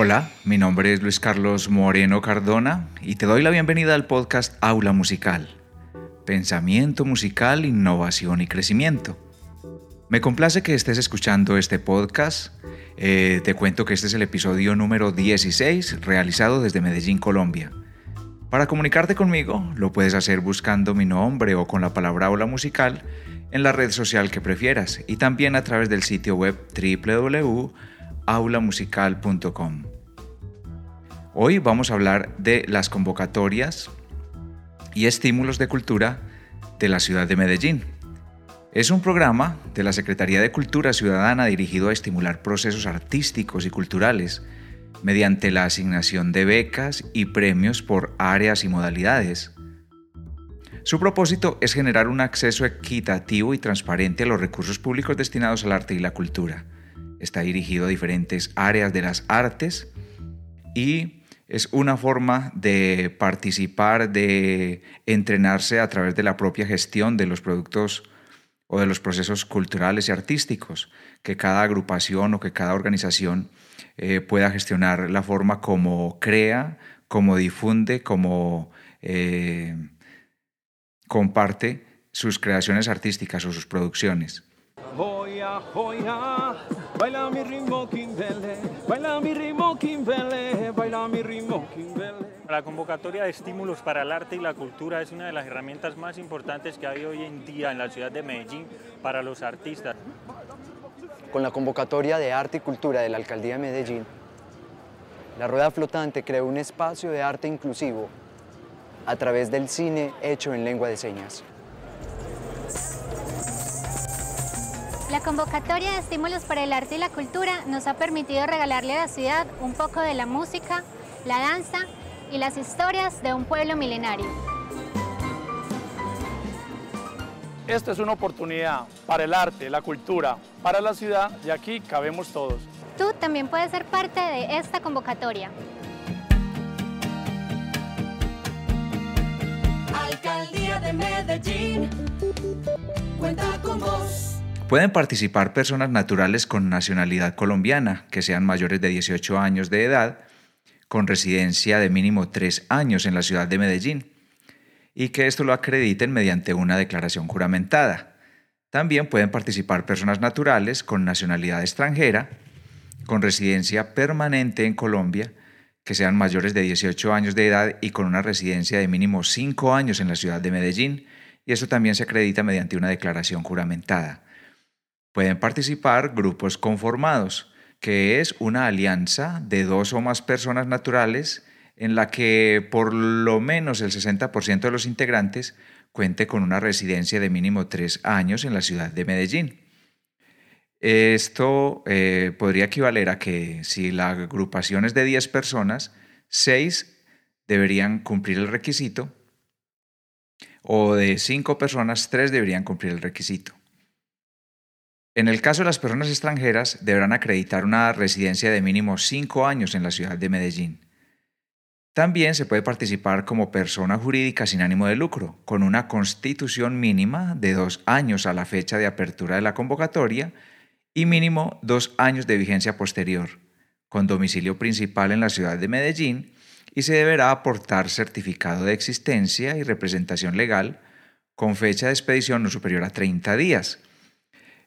Hola, mi nombre es Luis Carlos Moreno Cardona y te doy la bienvenida al podcast Aula Musical. Pensamiento musical, innovación y crecimiento. Me complace que estés escuchando este podcast. Eh, te cuento que este es el episodio número 16 realizado desde Medellín, Colombia. Para comunicarte conmigo lo puedes hacer buscando mi nombre o con la palabra aula musical en la red social que prefieras y también a través del sitio web www.aulamusical.com. Hoy vamos a hablar de las convocatorias y estímulos de cultura de la ciudad de Medellín. Es un programa de la Secretaría de Cultura Ciudadana dirigido a estimular procesos artísticos y culturales mediante la asignación de becas y premios por áreas y modalidades. Su propósito es generar un acceso equitativo y transparente a los recursos públicos destinados al arte y la cultura. Está dirigido a diferentes áreas de las artes y es una forma de participar, de entrenarse a través de la propia gestión de los productos o de los procesos culturales y artísticos, que cada agrupación o que cada organización eh, pueda gestionar la forma como crea, como difunde, como eh, comparte sus creaciones artísticas o sus producciones. La convocatoria de estímulos para el arte y la cultura es una de las herramientas más importantes que hay hoy en día en la ciudad de Medellín para los artistas. Con la convocatoria de arte y cultura de la Alcaldía de Medellín, la Rueda Flotante creó un espacio de arte inclusivo a través del cine hecho en lengua de señas. La convocatoria de estímulos para el arte y la cultura nos ha permitido regalarle a la ciudad un poco de la música, la danza y las historias de un pueblo milenario. Esta es una oportunidad para el arte, la cultura, para la ciudad y aquí cabemos todos. Tú también puedes ser parte de esta convocatoria. Alcaldía de Medellín, cuenta. Pueden participar personas naturales con nacionalidad colombiana, que sean mayores de 18 años de edad, con residencia de mínimo 3 años en la ciudad de Medellín y que esto lo acrediten mediante una declaración juramentada. También pueden participar personas naturales con nacionalidad extranjera, con residencia permanente en Colombia, que sean mayores de 18 años de edad y con una residencia de mínimo 5 años en la ciudad de Medellín, y eso también se acredita mediante una declaración juramentada. Pueden participar grupos conformados, que es una alianza de dos o más personas naturales en la que por lo menos el 60% de los integrantes cuente con una residencia de mínimo tres años en la ciudad de Medellín. Esto eh, podría equivaler a que si la agrupación es de 10 personas, 6 deberían cumplir el requisito o de 5 personas, 3 deberían cumplir el requisito. En el caso de las personas extranjeras, deberán acreditar una residencia de mínimo 5 años en la ciudad de Medellín. También se puede participar como persona jurídica sin ánimo de lucro, con una constitución mínima de dos años a la fecha de apertura de la convocatoria y mínimo dos años de vigencia posterior, con domicilio principal en la ciudad de Medellín y se deberá aportar certificado de existencia y representación legal con fecha de expedición no superior a 30 días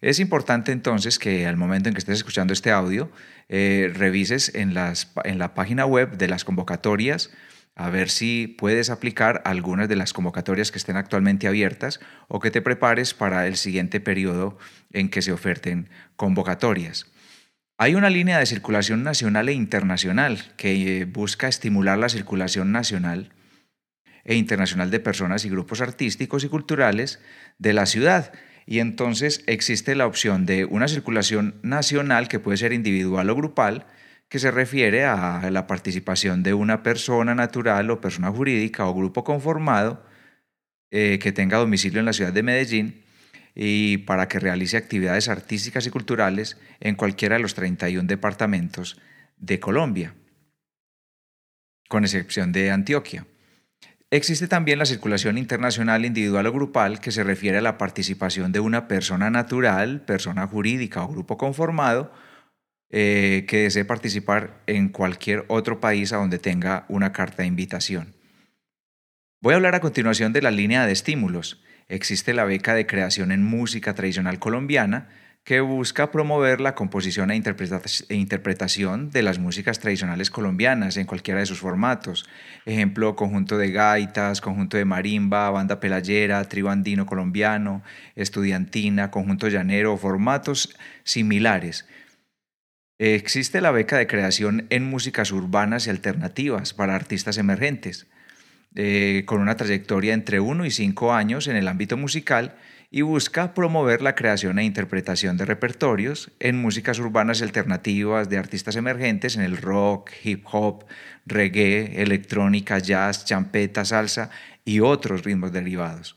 es importante entonces que al momento en que estés escuchando este audio, eh, revises en, en la página web de las convocatorias a ver si puedes aplicar algunas de las convocatorias que estén actualmente abiertas o que te prepares para el siguiente periodo en que se oferten convocatorias. Hay una línea de circulación nacional e internacional que eh, busca estimular la circulación nacional e internacional de personas y grupos artísticos y culturales de la ciudad y entonces existe la opción de una circulación nacional que puede ser individual o grupal, que se refiere a la participación de una persona natural o persona jurídica o grupo conformado eh, que tenga domicilio en la ciudad de Medellín y para que realice actividades artísticas y culturales en cualquiera de los 31 departamentos de Colombia, con excepción de Antioquia. Existe también la circulación internacional individual o grupal que se refiere a la participación de una persona natural, persona jurídica o grupo conformado eh, que desee participar en cualquier otro país a donde tenga una carta de invitación. Voy a hablar a continuación de la línea de estímulos. Existe la beca de creación en música tradicional colombiana, que busca promover la composición e, e interpretación de las músicas tradicionales colombianas en cualquiera de sus formatos. Ejemplo, conjunto de gaitas, conjunto de marimba, banda pelayera, trío andino colombiano, estudiantina, conjunto llanero, formatos similares. Existe la beca de creación en músicas urbanas y alternativas para artistas emergentes, eh, con una trayectoria entre 1 y 5 años en el ámbito musical y busca promover la creación e interpretación de repertorios en músicas urbanas alternativas de artistas emergentes en el rock, hip hop, reggae, electrónica, jazz, champeta, salsa y otros ritmos derivados.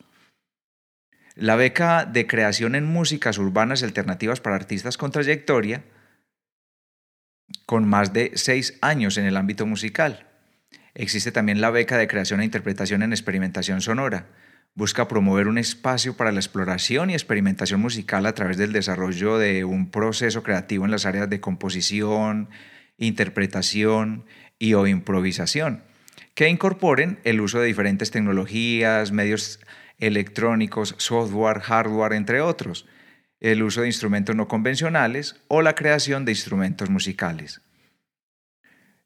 La beca de creación en músicas urbanas alternativas para artistas con trayectoria, con más de seis años en el ámbito musical. Existe también la beca de creación e interpretación en experimentación sonora, busca promover un espacio para la exploración y experimentación musical a través del desarrollo de un proceso creativo en las áreas de composición, interpretación y o improvisación, que incorporen el uso de diferentes tecnologías, medios electrónicos, software, hardware, entre otros, el uso de instrumentos no convencionales o la creación de instrumentos musicales.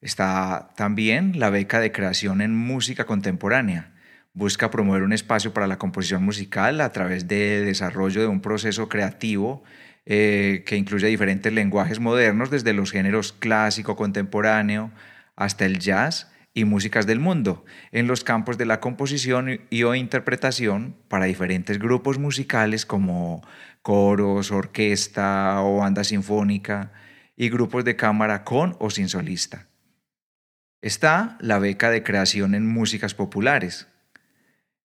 Está también la beca de creación en música contemporánea, busca promover un espacio para la composición musical a través de desarrollo de un proceso creativo eh, que incluye diferentes lenguajes modernos, desde los géneros clásico, contemporáneo, hasta el jazz y músicas del mundo, en los campos de la composición y o interpretación para diferentes grupos musicales como coros, orquesta o banda sinfónica y grupos de cámara con o sin solista. Está la beca de creación en músicas populares,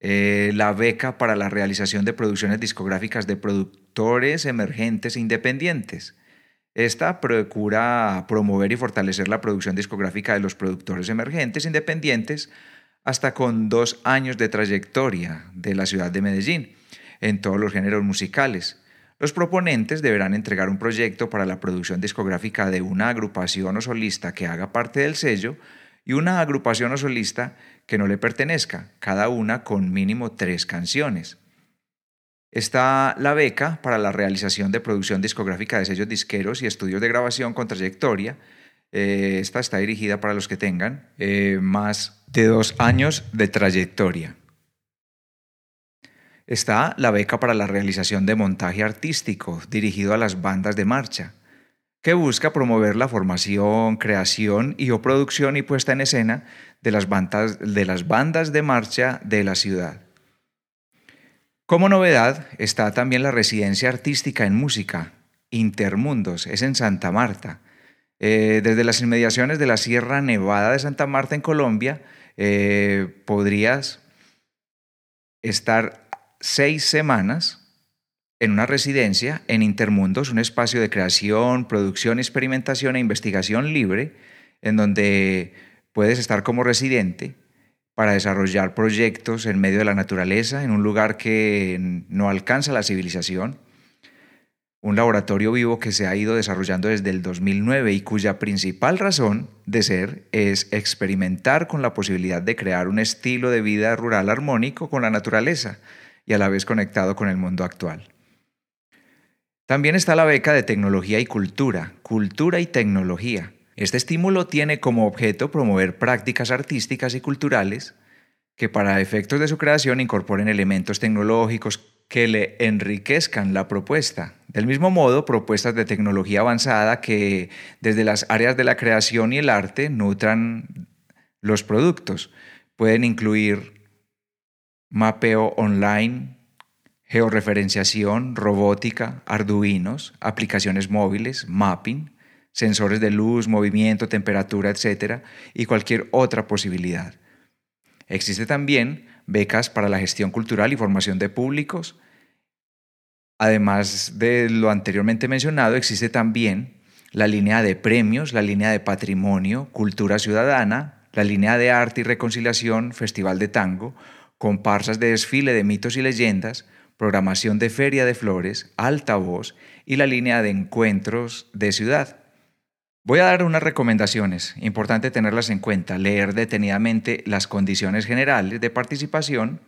eh, la beca para la realización de producciones discográficas de productores emergentes e independientes. Esta procura promover y fortalecer la producción discográfica de los productores emergentes independientes hasta con dos años de trayectoria de la ciudad de Medellín en todos los géneros musicales. Los proponentes deberán entregar un proyecto para la producción discográfica de una agrupación o solista que haga parte del sello y una agrupación o solista que no le pertenezca, cada una con mínimo tres canciones. Está la beca para la realización de producción discográfica de sellos disqueros y estudios de grabación con trayectoria. Eh, esta está dirigida para los que tengan eh, más de dos años de trayectoria. Está la beca para la realización de montaje artístico dirigido a las bandas de marcha que busca promover la formación, creación y o producción y puesta en escena de las bandas de, marcha de la ciudad. Como novedad está también la residencia artística en música, Intermundos, es en Santa Marta. Eh, desde las inmediaciones de la Sierra Nevada de Santa Marta en Colombia, eh, podrías estar seis semanas en una residencia en Intermundos, un espacio de creación, producción, experimentación e investigación libre, en donde puedes estar como residente para desarrollar proyectos en medio de la naturaleza, en un lugar que no alcanza la civilización, un laboratorio vivo que se ha ido desarrollando desde el 2009 y cuya principal razón de ser es experimentar con la posibilidad de crear un estilo de vida rural armónico con la naturaleza y a la vez conectado con el mundo actual. También está la beca de tecnología y cultura, cultura y tecnología. Este estímulo tiene como objeto promover prácticas artísticas y culturales que para efectos de su creación incorporen elementos tecnológicos que le enriquezcan la propuesta. Del mismo modo, propuestas de tecnología avanzada que desde las áreas de la creación y el arte nutran los productos. Pueden incluir mapeo online, georreferenciación, robótica, arduinos, aplicaciones móviles, mapping, sensores de luz, movimiento, temperatura, etc. y cualquier otra posibilidad. Existe también becas para la gestión cultural y formación de públicos. Además de lo anteriormente mencionado, existe también la línea de premios, la línea de patrimonio, cultura ciudadana, la línea de arte y reconciliación, festival de tango, comparsas de desfile de mitos y leyendas, programación de feria de flores, altavoz y la línea de encuentros de ciudad. Voy a dar unas recomendaciones, importante tenerlas en cuenta, leer detenidamente las condiciones generales de participación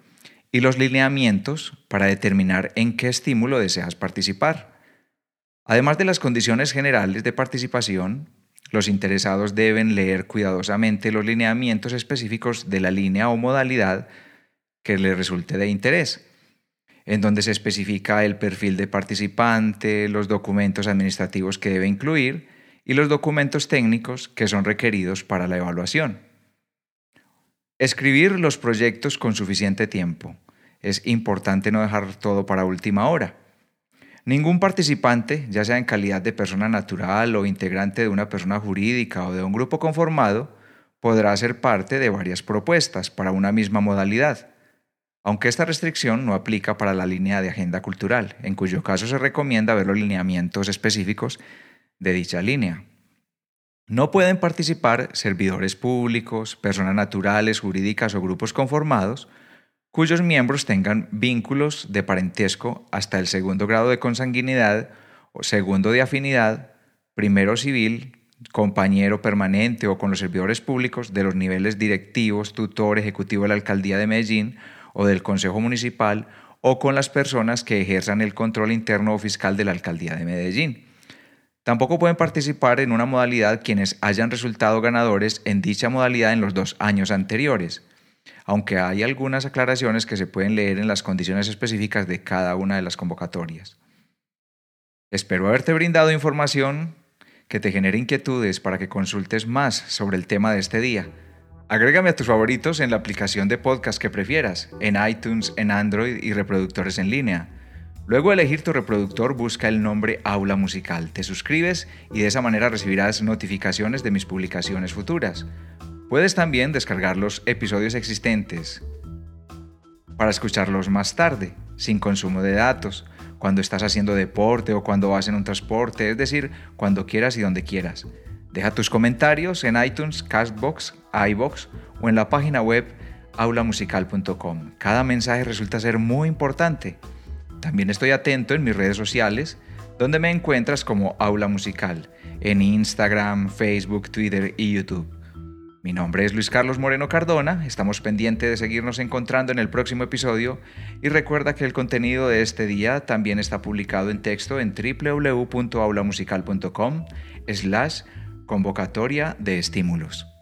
y los lineamientos para determinar en qué estímulo deseas participar. Además de las condiciones generales de participación, los interesados deben leer cuidadosamente los lineamientos específicos de la línea o modalidad que les resulte de interés, en donde se especifica el perfil de participante, los documentos administrativos que debe incluir y los documentos técnicos que son requeridos para la evaluación. Escribir los proyectos con suficiente tiempo. Es importante no dejar todo para última hora. Ningún participante, ya sea en calidad de persona natural o integrante de una persona jurídica o de un grupo conformado, podrá ser parte de varias propuestas para una misma modalidad, aunque esta restricción no aplica para la línea de agenda cultural, en cuyo caso se recomienda ver los lineamientos específicos de dicha línea. No pueden participar servidores públicos, personas naturales, jurídicas o grupos conformados cuyos miembros tengan vínculos de parentesco hasta el segundo grado de consanguinidad o segundo de afinidad, primero civil, compañero permanente o con los servidores públicos de los niveles directivos, tutor, ejecutivo de la Alcaldía de Medellín o del Consejo Municipal o con las personas que ejerzan el control interno o fiscal de la Alcaldía de Medellín. Tampoco pueden participar en una modalidad quienes hayan resultado ganadores en dicha modalidad en los dos años anteriores, aunque hay algunas aclaraciones que se pueden leer en las condiciones específicas de cada una de las convocatorias. Espero haberte brindado información que te genere inquietudes para que consultes más sobre el tema de este día. Agrégame a tus favoritos en la aplicación de podcast que prefieras, en iTunes, en Android y reproductores en línea. Luego de elegir tu reproductor, busca el nombre Aula Musical, te suscribes y de esa manera recibirás notificaciones de mis publicaciones futuras. Puedes también descargar los episodios existentes para escucharlos más tarde, sin consumo de datos, cuando estás haciendo deporte o cuando vas en un transporte, es decir, cuando quieras y donde quieras. Deja tus comentarios en iTunes, Castbox, iBox o en la página web aulamusical.com. Cada mensaje resulta ser muy importante también estoy atento en mis redes sociales, donde me encuentras como Aula Musical, en Instagram, Facebook, Twitter y YouTube. Mi nombre es Luis Carlos Moreno Cardona, estamos pendientes de seguirnos encontrando en el próximo episodio y recuerda que el contenido de este día también está publicado en texto en www.aulamusical.com slash convocatoria de estímulos.